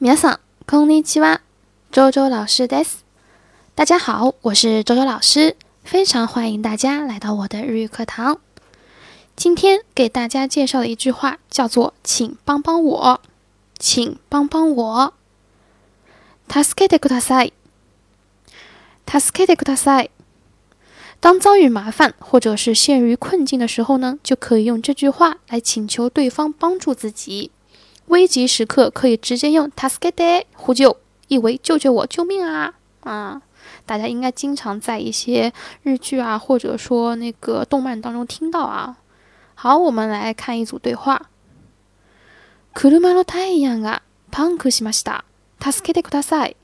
み桑さんこんにちは。周周老师です。大家好，我是周周老师，非常欢迎大家来到我的日语课堂。今天给大家介绍的一句话叫做“请帮帮我，请帮帮我”。タスクテクタサイ、e スクテクタ当遭遇麻烦或者是陷入困境的时候呢，就可以用这句话来请求对方帮助自己。危急时刻可以直接用 t a s k e t 呼救，意为救救我，救命啊！啊，大家应该经常在一些日剧啊，或者说那个动漫当中听到啊。好，我们来看一组对话。車のタイヤがパンクしました。助けてください。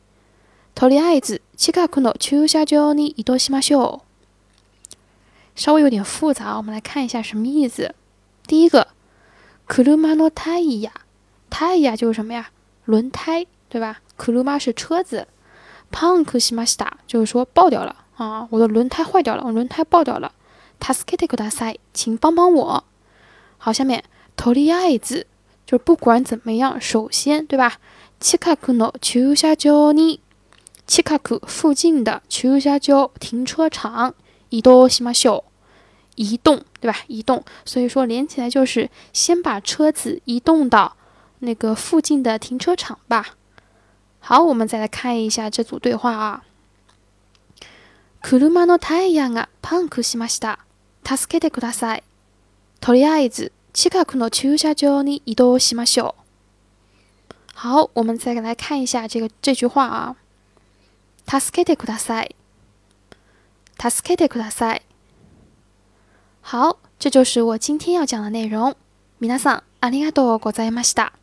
とりあえず近くの駐車場に移動しましょう。稍微有点复杂，我们来看一下什么意思。第一个，車のタイヤ。胎呀就是什么呀？轮胎，对吧？克鲁玛是车子，punk 西马西达就是说爆掉了啊，我的轮胎坏掉了，我轮胎爆掉了。タスケテクダサイ，请帮帮我。好，下面トリアイズ就是不管怎么样，首先，对吧？チカクの駐車場に，チカク附近的駐車場停车场移動しましょう。移动，对吧？移动，所以说连起来就是先把车子移动到那个附近的停车场吧。好，我们再来看一下这组对话啊。車ルマの太陽がパンクしました。助けてください。とりあえず近くの駐車場に移動しましょう。好，我们再来看一下这个这句话啊。助けてください。助けてください。好，这就是我今天要讲的内容。皆さん、ありがとうございました。